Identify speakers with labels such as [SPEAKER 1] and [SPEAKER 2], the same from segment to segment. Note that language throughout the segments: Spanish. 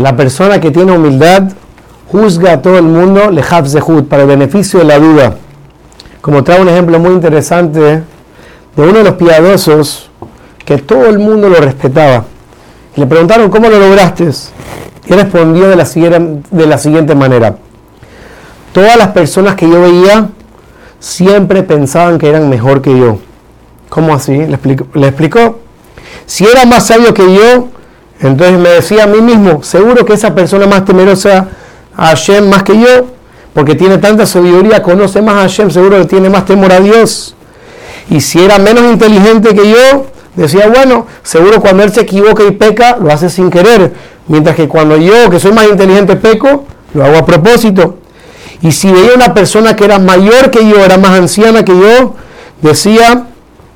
[SPEAKER 1] La persona que tiene humildad juzga a todo el mundo le para el beneficio de la duda. Como trae un ejemplo muy interesante de uno de los piadosos que todo el mundo lo respetaba. Le preguntaron, ¿cómo lo lograste? Y respondió de la, siguiente, de la siguiente manera. Todas las personas que yo veía siempre pensaban que eran mejor que yo. ¿Cómo así? Le explicó. Le explicó. Si era más sabio que yo, entonces me decía a mí mismo, seguro que esa persona más temerosa a Hashem más que yo, porque tiene tanta sabiduría, conoce más a Hashem, seguro que tiene más temor a Dios. Y si era menos inteligente que yo, decía, bueno, seguro cuando él se equivoca y peca, lo hace sin querer. Mientras que cuando yo, que soy más inteligente, peco, lo hago a propósito. Y si veía una persona que era mayor que yo, era más anciana que yo, decía,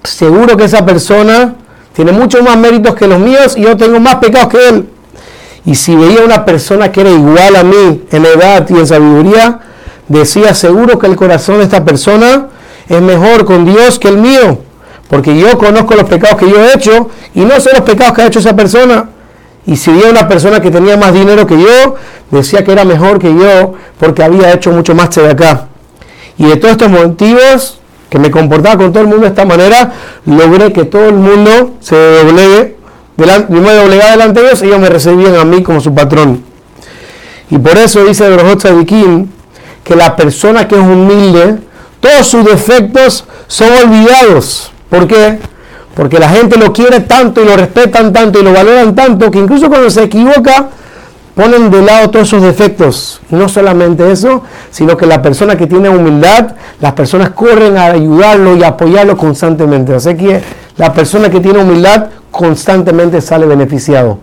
[SPEAKER 1] seguro que esa persona tiene muchos más méritos que los míos y yo tengo más pecados que él. Y si veía una persona que era igual a mí en edad y en sabiduría, decía, seguro que el corazón de esta persona es mejor con Dios que el mío, porque yo conozco los pecados que yo he hecho y no sé los pecados que ha hecho esa persona. Y si veía una persona que tenía más dinero que yo, decía que era mejor que yo porque había hecho mucho más de acá. Y de todos estos motivos, que me comportaba con todo el mundo de esta manera, logré que todo el mundo se doblegue delante, yo me doblegaba delante de ellos y ellos me recibían a mí como su patrón. Y por eso dice Brojot Sadikim que la persona que es humilde, todos sus defectos son olvidados. ¿Por qué? Porque la gente lo quiere tanto y lo respetan tanto y lo valoran tanto que incluso cuando se equivoca ponen de lado todos esos defectos. Y no solamente eso, sino que la persona que tiene humildad, las personas corren a ayudarlo y apoyarlo constantemente. Así que la persona que tiene humildad constantemente sale beneficiado.